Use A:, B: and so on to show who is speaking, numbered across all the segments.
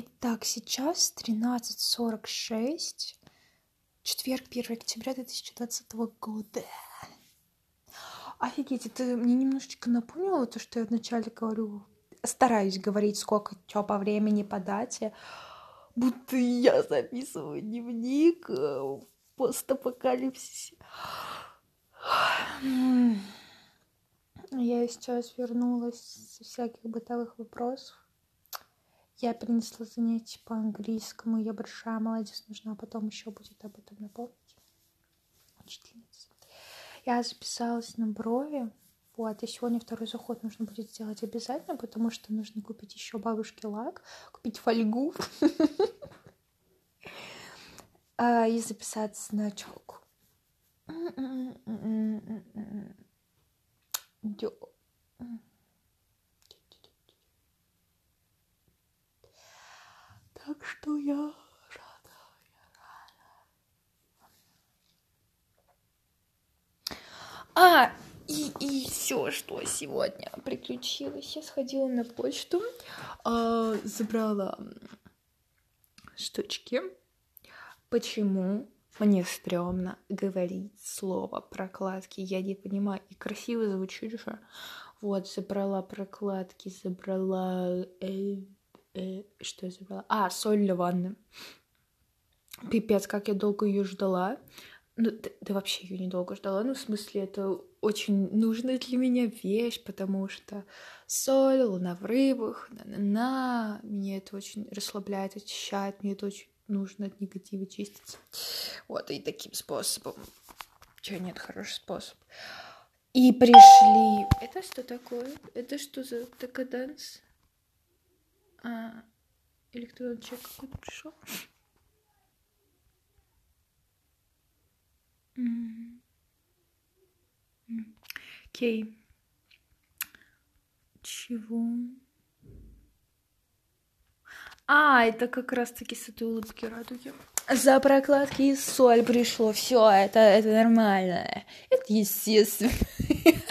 A: Итак, сейчас 13.46, четверг, 1 октября 2020 года. Офигеть, это мне немножечко напомнило то, что я вначале говорю, стараюсь говорить, сколько что по времени, по дате, будто я записываю дневник э, в постапокалипсисе. Я сейчас вернулась со всяких бытовых вопросов. Я принесла занятия по английскому. Я большая молодец, нужна потом еще будет об этом напомнить. Учительница. Я записалась на брови. Вот, и сегодня второй заход нужно будет сделать обязательно, потому что нужно купить еще бабушке лак, купить фольгу а, и записаться на челку. Так что я рада, я рада. А, и, и все, что сегодня приключилось. Я сходила на почту, э, забрала штучки. Почему мне стрёмно говорить слово прокладки? Я не понимаю. И красиво звучит же. Вот, забрала прокладки, забрала... Э, э, что я забрала? А, соль для ванны. Пипец, как я долго ее ждала. Ну, да, да вообще ее недолго ждала. Ну, в смысле, это очень нужная для меня вещь, потому что соль, луна в рыбах, на-на-на. Мне это очень расслабляет, очищает. Мне это очень нужно от негатива чиститься. Вот, и таким способом. Чего нет, хороший способ. И пришли... Это что такое? Это что за декаданс? А, электронный человек какой-то пришел. Окей. Чего? А, это как раз-таки с этой улыбки радуги. За прокладки и соль пришло. Все, это, это нормально. Это естественно.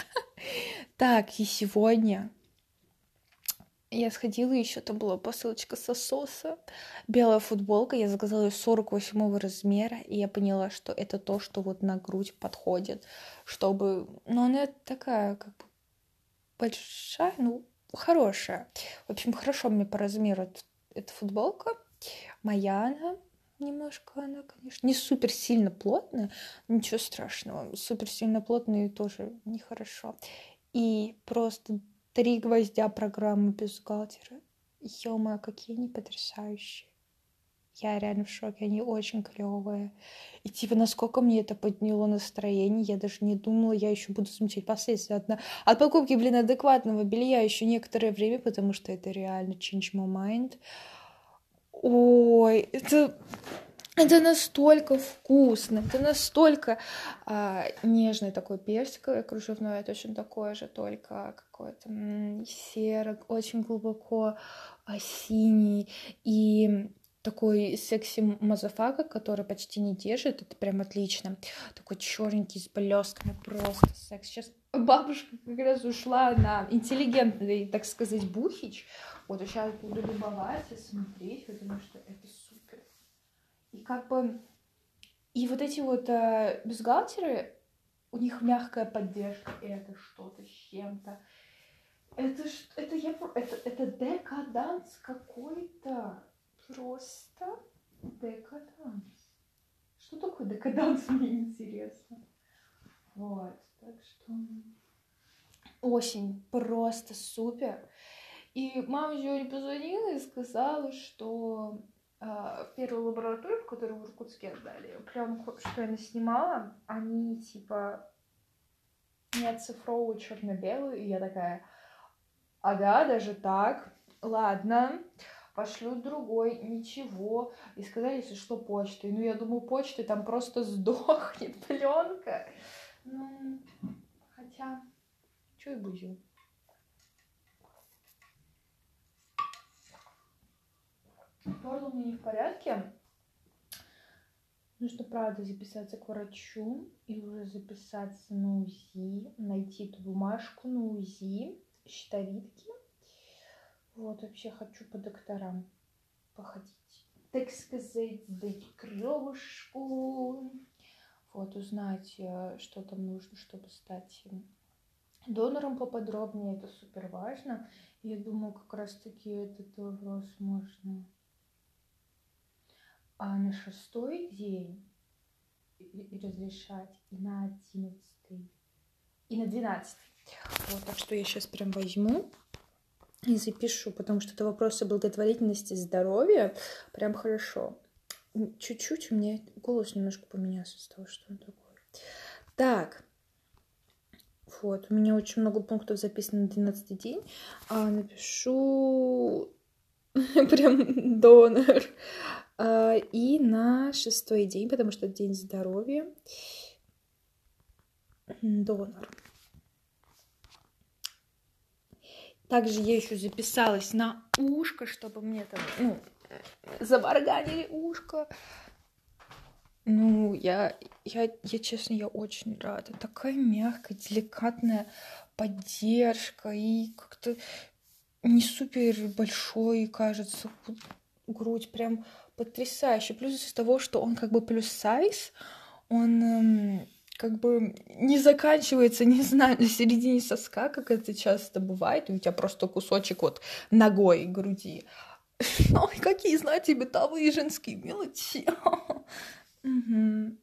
A: Так, и сегодня я сходила, еще там была посылочка сососа, белая футболка, я заказала ее 48 размера, и я поняла, что это то, что вот на грудь подходит, чтобы... Ну, она такая, как бы, большая, ну, хорошая. В общем, хорошо мне по размеру эта футболка. Моя она, немножко она, конечно, не супер сильно плотная, ничего страшного. Супер сильно плотная тоже нехорошо. И просто Три гвоздя программы бюстгальтера. Ё-моё, какие они потрясающие. Я реально в шоке, они очень клевые. И типа, насколько мне это подняло настроение, я даже не думала, я еще буду замечать последствия от, от покупки, блин, адекватного белья еще некоторое время, потому что это реально change my mind. Ой, это это настолько вкусно, это настолько а, нежный такой персиковый кружевной, точно такой же, только какой-то серый, очень глубоко а, синий и такой секси motherfucker, который почти не держит, это прям отлично. Такой черненький с блестками, просто секс. Сейчас бабушка как раз ушла на интеллигентный, так сказать, бухич. Вот, сейчас буду любоваться, смотреть, потому что это и как бы... И вот эти вот э, бюстгальтеры, у них мягкая поддержка, и это что-то с чем-то. Это, это, я, это, это декаданс какой-то. Просто декаданс. Что такое декаданс, мне интересно. Вот, так что... Осень просто супер. И мама сегодня позвонила и сказала, что а, первую лабораторию, которую в Иркутске отдали, прям что я снимала, они типа не оцифровывают черно-белую, и я такая, ага, даже так, ладно, пошлю другой, ничего. И сказали, если что, почтой. Ну, я думаю, почтой там просто сдохнет пленка. Ну, хотя, что и бузил. Горло у меня не в порядке. Нужно, правда, записаться к врачу и уже записаться на УЗИ, найти эту бумажку на УЗИ, щитовидки. Вот, вообще хочу по докторам походить, так сказать, сдать кровушку, вот, узнать, э, что там нужно, чтобы стать донором поподробнее, это супер важно. Я думаю, как раз-таки этот вопрос можно а на шестой день разрешать и на одиннадцатый, и на двенадцатый. Вот, так что я сейчас прям возьму и запишу, потому что это вопросы благотворительности здоровья. Прям хорошо. Чуть-чуть у меня голос немножко поменялся из того, что он такой. Так. Вот, у меня очень много пунктов записано на 12 день. А, напишу прям донор. А, и на шестой день, потому что день здоровья. Донор. Также я еще записалась на ушко, чтобы мне там, ну, забарганили ушко. Ну, я, я, я, честно, я очень рада. Такая мягкая, деликатная поддержка и как-то не супер большой, кажется, грудь прям потрясающе. Плюс из того, что он как бы плюс сайз, он эм, как бы не заканчивается, не знаю, на середине соска, как это часто бывает, у тебя просто кусочек вот ногой груди. Ой, какие, знаете, бытовые женские мелочи.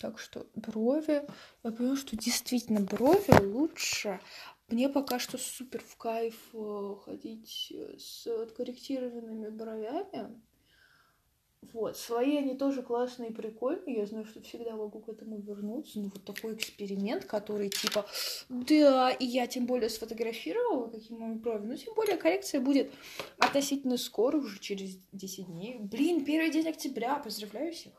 A: Так что брови, я поняла, что действительно брови лучше. Мне пока что супер в кайф э, ходить с откорректированными бровями. Вот, свои они тоже классные и прикольные. Я знаю, что всегда могу к этому вернуться. Ну, вот такой эксперимент, который типа, да, и я тем более сфотографировала, какие мои брови. Ну, тем более коррекция будет относительно скоро, уже через 10 дней. Блин, первый день октября, поздравляю всех.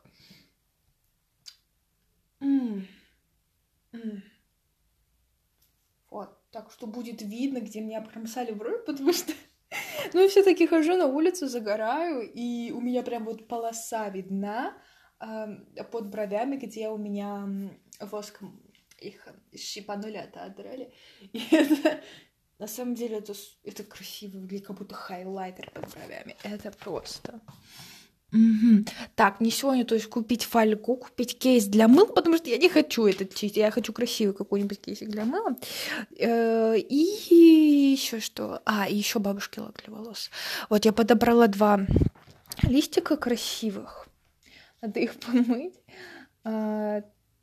A: Вот, так что будет видно, где меня промсали брови, потому что ну, все-таки хожу на улицу, загораю, и у меня прям вот полоса видна под бровями, где у меня воском их щипанули, отодрали. И это, на самом деле, это, это красиво выглядит, как будто хайлайтер под бровями. Это просто... Угу. Так, не сегодня, то есть купить фольгу, купить кейс для мыла, потому что я не хочу этот чистить, я хочу красивый какой-нибудь кейсик для мыла. Э, и еще что? А, и еще бабушки лак для волос. Вот я подобрала два листика красивых. Надо их помыть.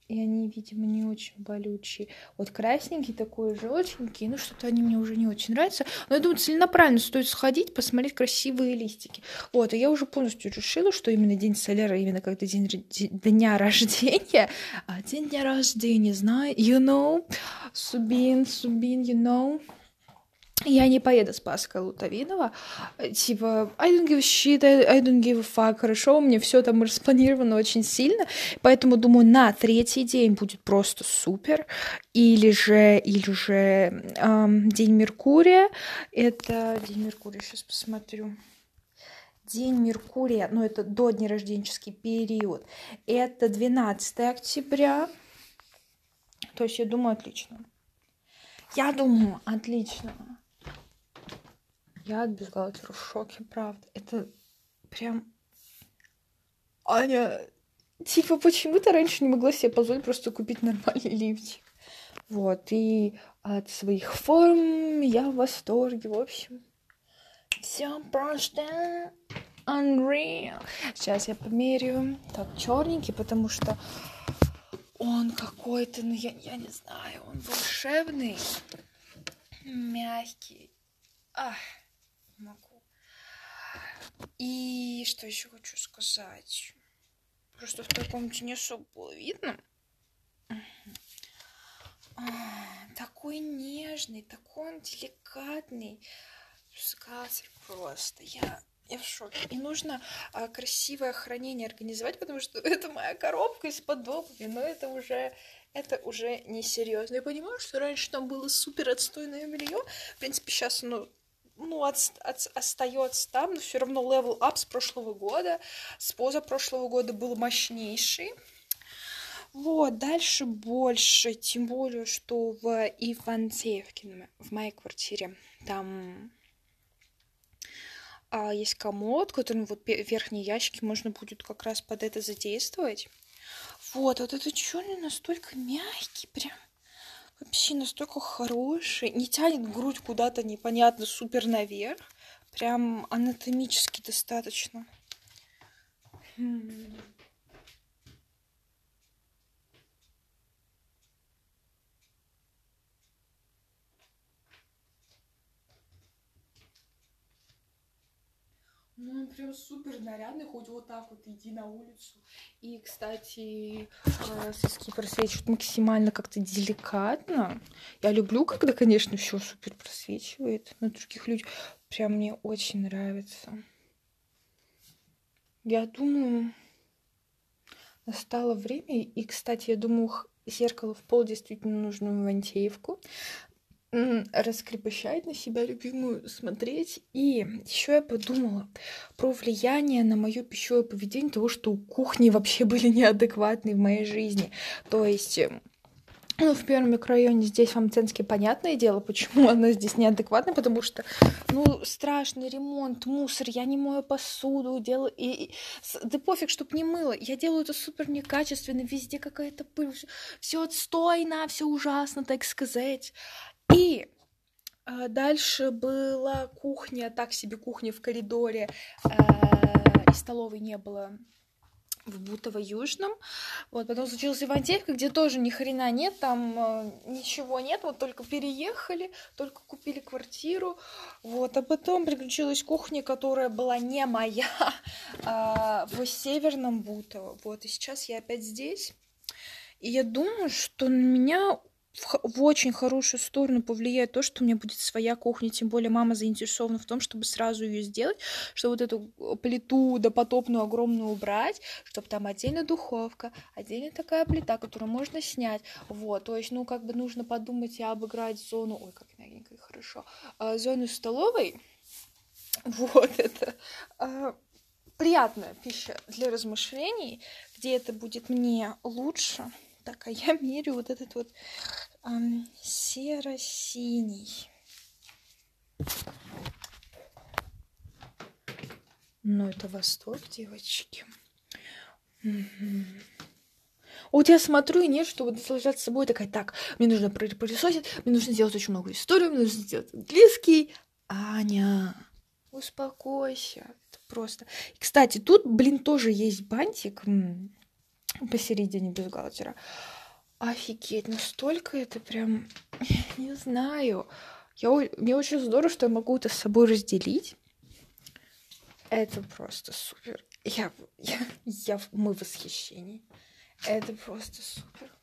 A: И они, видимо, не очень болючие. Вот красненький такой, желтенький, ну что-то они мне уже не очень нравятся. Но я думаю, целенаправленно стоит сходить, посмотреть красивые листики. Вот, и я уже полностью решила, что именно день соляра, именно когда день дня рождения, а день дня рождения, знаю, you know, Субин, Субин, you know, я не поеду с Паской Лутовинова. Типа, I don't give a shit, I don't give a fuck. Хорошо, у меня все там распланировано очень сильно. Поэтому, думаю, на третий день будет просто супер. Или же, или же эм, День Меркурия. Это День Меркурия, сейчас посмотрю. День Меркурия, ну это до дня рожденческий период, это 12 октября. То есть я думаю, отлично. Я думаю, отлично. Я от бюстгальтера в шоке, правда. Это прям... Аня, типа, почему ты раньше не могла себе позволить просто купить нормальный лифчик? Вот, и от своих форм я в восторге, в общем. Все просто unreal. Сейчас я померяю. Так, черненький, потому что он какой-то, ну я, я не знаю, он волшебный, мягкий. Ах могу. И что еще хочу сказать? Просто в той комнате не особо было видно. А, такой нежный, такой он деликатный. Сказер просто. Я, я в шоке. И нужно а, красивое хранение организовать, потому что это моя коробка из-под обуви, но это уже это уже несерьезно. Я понимаю, что раньше там было супер отстойное белье. В принципе, сейчас оно ну, от, от, остается там, но все равно level up с прошлого года, с позапрошлого года был мощнейший. Вот, дальше больше, тем более, что в Ивантеевке, в моей квартире, там а есть комод, который вот верхние ящики можно будет как раз под это задействовать. Вот, вот этот черный настолько мягкий, прям вообще настолько хороший, не тянет грудь куда-то непонятно супер наверх, прям анатомически достаточно. Хм. Ну, он прям супер нарядный, хоть вот так вот иди на улицу. И, кстати, э, соски просвечивают максимально как-то деликатно. Я люблю, когда, конечно, все супер просвечивает. На других людях прям мне очень нравится. Я думаю, настало время. И, кстати, я думаю, зеркало в пол действительно нужно в Ивантеевку раскрепощать на себя любимую смотреть. И еще я подумала про влияние на мое пищевое поведение того, что кухни вообще были неадекватные в моей жизни. То есть эм, ну, в первом микрорайоне здесь, в Амценске, понятное дело, почему она здесь неадекватная, потому что, ну, страшный ремонт, мусор, я не мою посуду, делаю, и, и да пофиг, чтоб не мыло, я делаю это супер некачественно, везде какая-то пыль, все отстойно, все ужасно, так сказать. И э, дальше была кухня, так себе кухня в коридоре, э, и столовой не было в Бутово-Южном. Вот, потом случилась Ивантеевка, где тоже ни хрена нет, там э, ничего нет, вот только переехали, только купили квартиру. Вот, а потом приключилась кухня, которая была не моя, э, в Северном Бутово. Вот, и сейчас я опять здесь. И я думаю, что на меня в, в очень хорошую сторону повлияет то, что у меня будет своя кухня, тем более мама заинтересована в том, чтобы сразу ее сделать, чтобы вот эту э, плиту допотопную огромную убрать, чтобы там отдельно духовка, отдельно такая плита, которую можно снять, вот, то есть, ну, как бы нужно подумать и обыграть зону, ой, как мягенько и хорошо, э, зону столовой, вот это, э, приятная пища для размышлений, где это будет мне лучше, так, а я мерю вот этот вот эм, серо-синий. Ну, это восторг, девочки. Угу. Вот я смотрю, и нет, чтобы наслаждаться собой, такая, так, мне нужно пылесосить, мне нужно сделать очень много историй, мне нужно сделать английский. Аня, успокойся. Это просто... И, кстати, тут, блин, тоже есть бантик посередине бюстгальтера. Офигеть, настолько это прям, не знаю. Я, мне очень здорово, что я могу это с собой разделить. Это просто супер. Я, я, я, мы в восхищении. Это просто супер.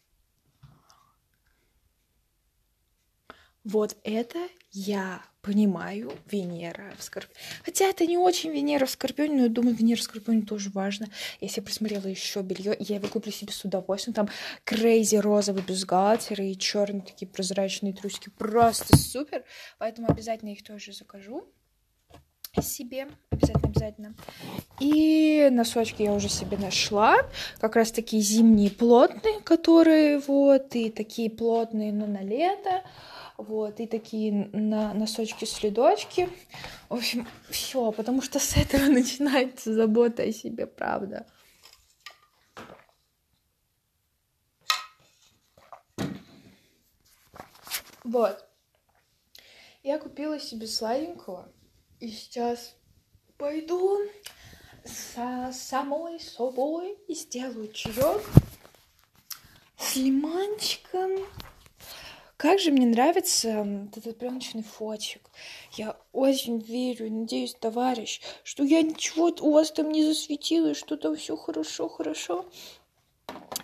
A: Вот это я понимаю Венера в Скорпионе. Хотя это не очень Венера в Скорпионе, но я думаю, Венера в Скорпионе тоже важно. Я себе присмотрела еще белье, я его куплю себе с удовольствием. Там крейзи розовый бюстгальтер и черные такие прозрачные трусики. Просто супер. Поэтому обязательно их тоже закажу себе. Обязательно, обязательно. И носочки я уже себе нашла. Как раз такие зимние плотные, которые вот, и такие плотные, но на лето вот, и такие на носочки-следочки. В общем, все, потому что с этого начинается забота о себе, правда. Вот. Я купила себе сладенького, и сейчас пойду со самой собой и сделаю чаек с лимончиком. Как же мне нравится этот пленочный фотик. Я очень верю, надеюсь, товарищ, что я ничего у вас там не засветила, что там все хорошо, хорошо.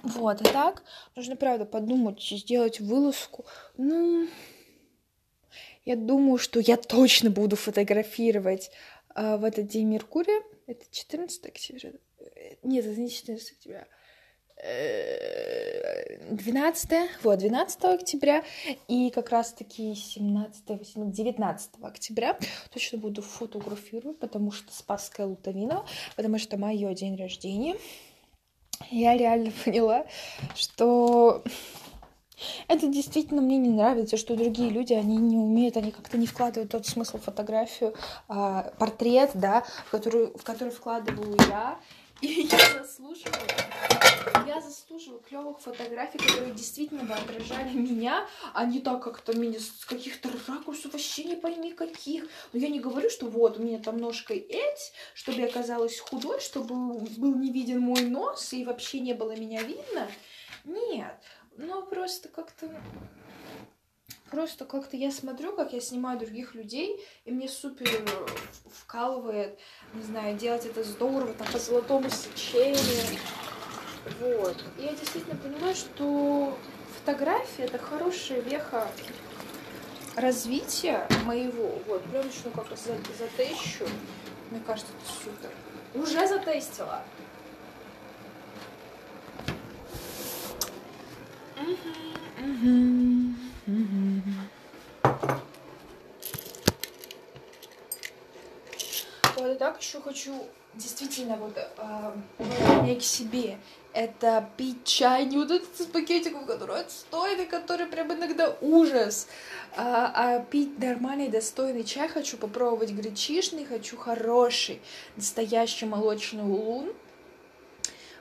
A: Вот, а так нужно, правда, подумать, сделать вылазку. Ну, я думаю, что я точно буду фотографировать э, в этот день Меркурия. Это 14 октября. Нет, это не 14 октября. 12, вот, 12 октября и как раз-таки 17, 18, 19 октября точно буду фотографировать, потому что Спасская Лутовина, потому что мое день рождения. Я реально поняла, что Это действительно мне не нравится, что другие люди, они не умеют, они как-то не вкладывают тот смысл в фотографию, а, портрет, да, в который, в который вкладываю я. И я заслуживаю, я заслуживаю клевых фотографий, которые действительно бы отражали меня, а не так как-то меня с каких-то ракурсов вообще не пойми каких. Но я не говорю, что вот у меня там ножка эть, чтобы я казалась худой, чтобы был не виден мой нос и вообще не было меня видно. Нет, ну просто как-то Просто как-то я смотрю, как я снимаю других людей, и мне супер э, вкалывает, не знаю, делать это здорово, там, по золотому сечению. Вот. И я действительно понимаю, что фотография — это хорошая веха развития моего. Вот, пленочную как за, затещу. Мне кажется, это супер. Уже затестила. Угу, угу. Вот и так еще хочу действительно вот э, к себе. Это пить чай не вот этот из пакетиков, который отстойный, который прям иногда ужас. А, а пить нормальный, достойный чай хочу попробовать гречишный, хочу хороший, настоящий молочный улун.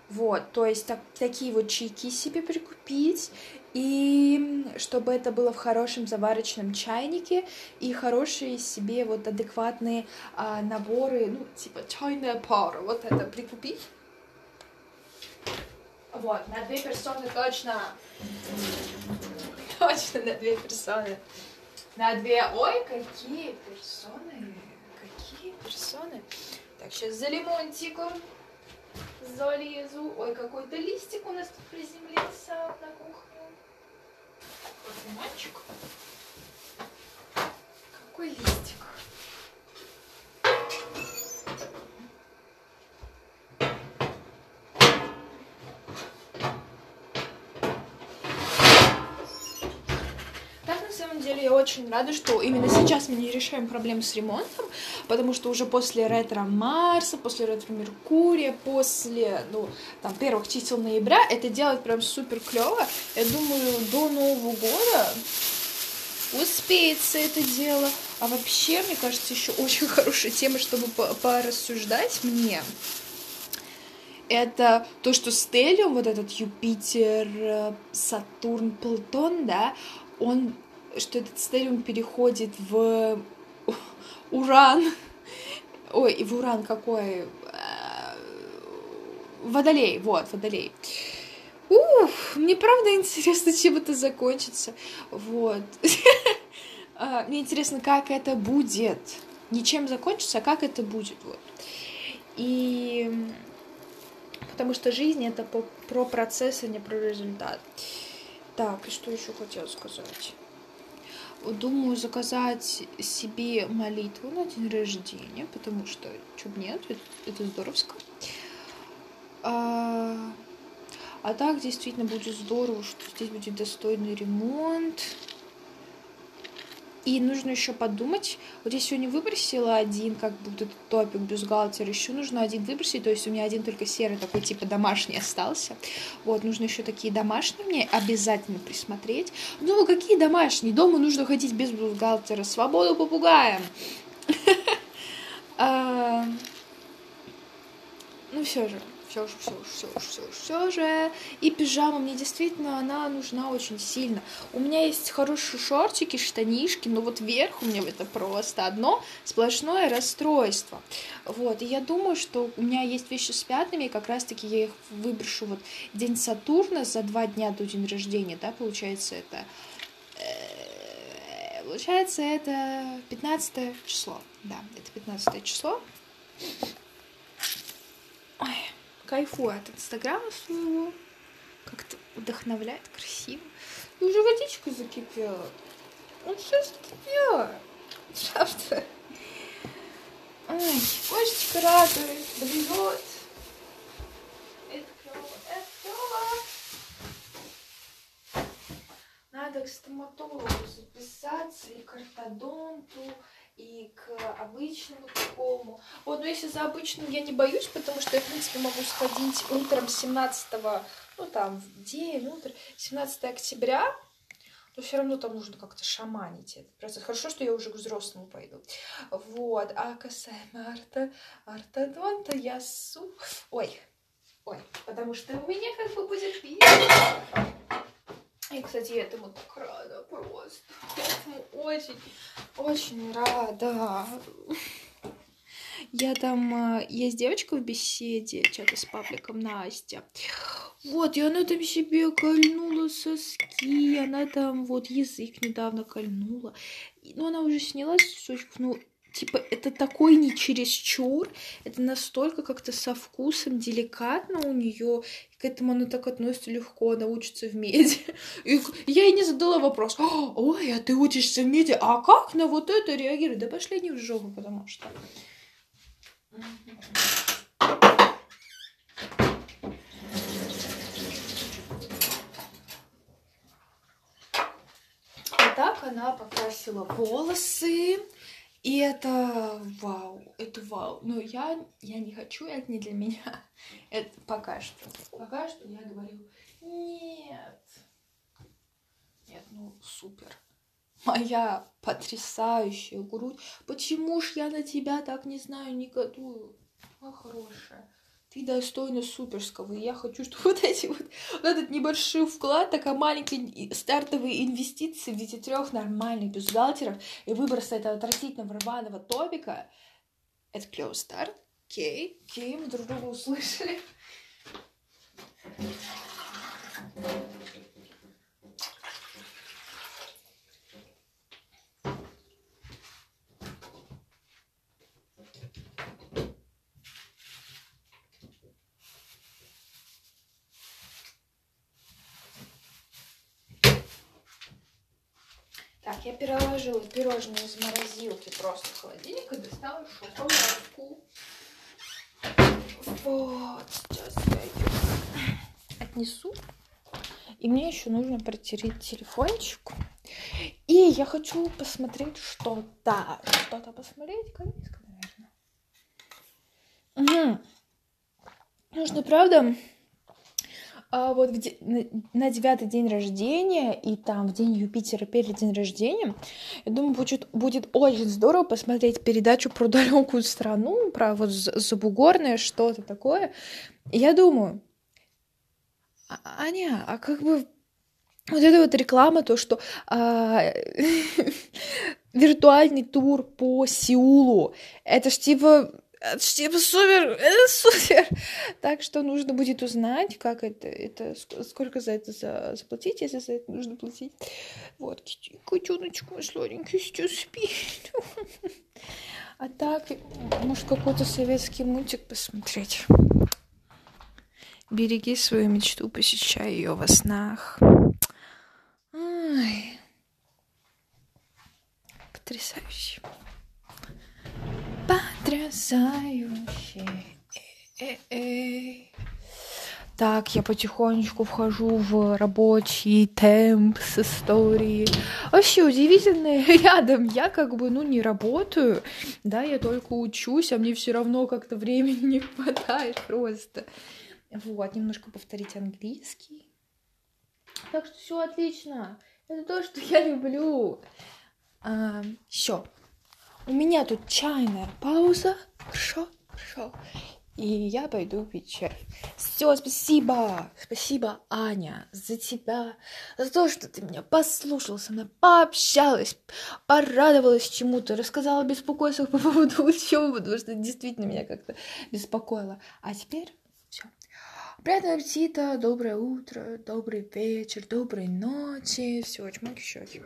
A: Вот, то есть так, такие вот чайки себе прикупить и чтобы это было в хорошем заварочном чайнике, и хорошие себе вот адекватные а, наборы, ну, типа чайная пара, вот это прикупить. Вот, на две персоны точно. Точно на две персоны. На две... Ой, какие персоны! Какие персоны! Так, сейчас за лимончиком залезу. Ой, какой-то листик у нас тут приземлился на кухне мальчик. Какой листик. Так, на самом деле, я очень рада, что именно сейчас мы не решаем проблем с ремонтом, потому что уже после ретро Марса, после ретро Меркурия, после, ну, там, первых чисел ноября это делать прям супер клево. Я думаю, до Нового года успеется это дело. А вообще, мне кажется, еще очень хорошая тема, чтобы порассуждать мне. Это то, что Стелиум, вот этот Юпитер, э, Сатурн, Плутон, да, он, что этот Стелиум переходит в Уран. Ой, и в Уран какой? Э, водолей, вот, Водолей. Ух, мне правда интересно, чем это закончится. Вот. А, мне интересно, как это будет. Не чем закончится, а как это будет. Вот. И потому что жизнь это про процесс, а не про результат. Так, и что еще хотела сказать? Думаю заказать себе молитву на день рождения, потому что, чё нет, это, это здоровско. А, а так действительно будет здорово, что здесь будет достойный ремонт. И нужно еще подумать. Вот я сегодня выбросила один, как будто топик бюстгальтер. Еще нужно один выбросить. То есть у меня один только серый такой типа домашний остался. Вот, нужно еще такие домашние мне обязательно присмотреть. Ну, какие домашние? Дома нужно ходить без бюстгальтера. Свободу попугаем. А, ну, все же все же, все же, все же, все же, все же. И пижама мне действительно она нужна очень сильно. У меня есть хорошие шортики, штанишки, но вот вверх у меня это просто одно сплошное расстройство. Вот, и я думаю, что у меня есть вещи с пятнами, и как раз-таки я их выброшу вот день Сатурна за два дня до день рождения, да, получается это... Э, получается, это 15 число. Да, это 15 число. Ой кайфую от инстаграма своего. Как-то вдохновляет, красиво. И уже водичка закипела. Он все закипела. Правда. Ой, кошечка радует, блюет. Это это. Надо к стоматологу записаться и к ортодонту, и к обычному такому. Вот, но если за обычным я не боюсь, потому что я, в принципе, могу сходить утром 17 ну там, в день, утро, 17 октября, но все равно там нужно как-то шаманить это. Просто хорошо, что я уже к взрослому пойду. Вот. А касаемо арта, ортодонта, я су... Ой, ой, потому что у меня как бы будет. И, кстати, я этому так рада просто. Я этому очень, очень рада. Я там... Э, есть девочка в беседе, что-то с пабликом Настя. Вот, и она там себе кольнула соски, она там вот язык недавно кольнула. Ну, она уже сняла сосочку, ну, типа, это такой не чересчур, это настолько как-то со вкусом, деликатно у нее, к этому она так относится легко, она учится в меди. И я ей не задала вопрос, ой, а ты учишься в меди, а как на вот это реагирует? Да пошли они в жопу, потому что... так она покрасила волосы. И это вау, это вау. Но я, я не хочу, это не для меня. Это пока что. Пока что я говорю, нет. Нет, ну супер. Моя потрясающая грудь. Почему ж я на тебя так, не знаю, не готую? Моя хорошая ты достойна суперского. И я хочу, чтобы вот эти вот, вот этот небольшой вклад, такая маленькая стартовые инвестиции в виде трех нормальных бюстгальтеров и выброса этого отвратительного рваного топика, это клевый старт. Окей, окей, мы друг друга услышали. Так, я переложила пирожные из морозилки просто в холодильник и достала шоколадку. Вот, сейчас я ее отнесу. И мне еще нужно протереть телефончик. И я хочу посмотреть что-то. Что-то посмотреть. Корейское, наверное. Угу. Нужно, правда, а вот где, на девятый день рождения и там в день Юпитера перед день рождения, я думаю, будет, будет очень здорово посмотреть передачу про далекую страну, про вот забугорное что-то такое. я думаю, «А, Аня, а как бы вот эта вот реклама, то, что а, виртуальный тур по Сеулу, это ж типа типа супер, это супер. Так что нужно будет узнать, как это, это сколько за это за, заплатить, если за это нужно платить. Вот, котеночку мой сладенький сейчас спит. А так, может, какой-то советский мультик посмотреть. Береги свою мечту, посещай ее во снах. Ай. Потрясающе потрясающе. Э -э Так, я потихонечку вхожу в рабочий темп с историей. Вообще удивительно, рядом я как бы, ну, не работаю, да, я только учусь, а мне все равно как-то времени не хватает просто. Вот, немножко повторить английский. Так что все отлично. Это то, что я люблю. А, все. У меня тут чайная пауза. Хорошо, хорошо. И я пойду пить чай. Все, спасибо. Спасибо, Аня, за тебя. За то, что ты меня послушала, со мной пообщалась, порадовалась чему-то, рассказала беспокойство по поводу учебы, потому что действительно меня как-то беспокоило. А теперь все. Приятного аппетита, доброе утро, добрый вечер, доброй ночи. Все, чмоки, щеки.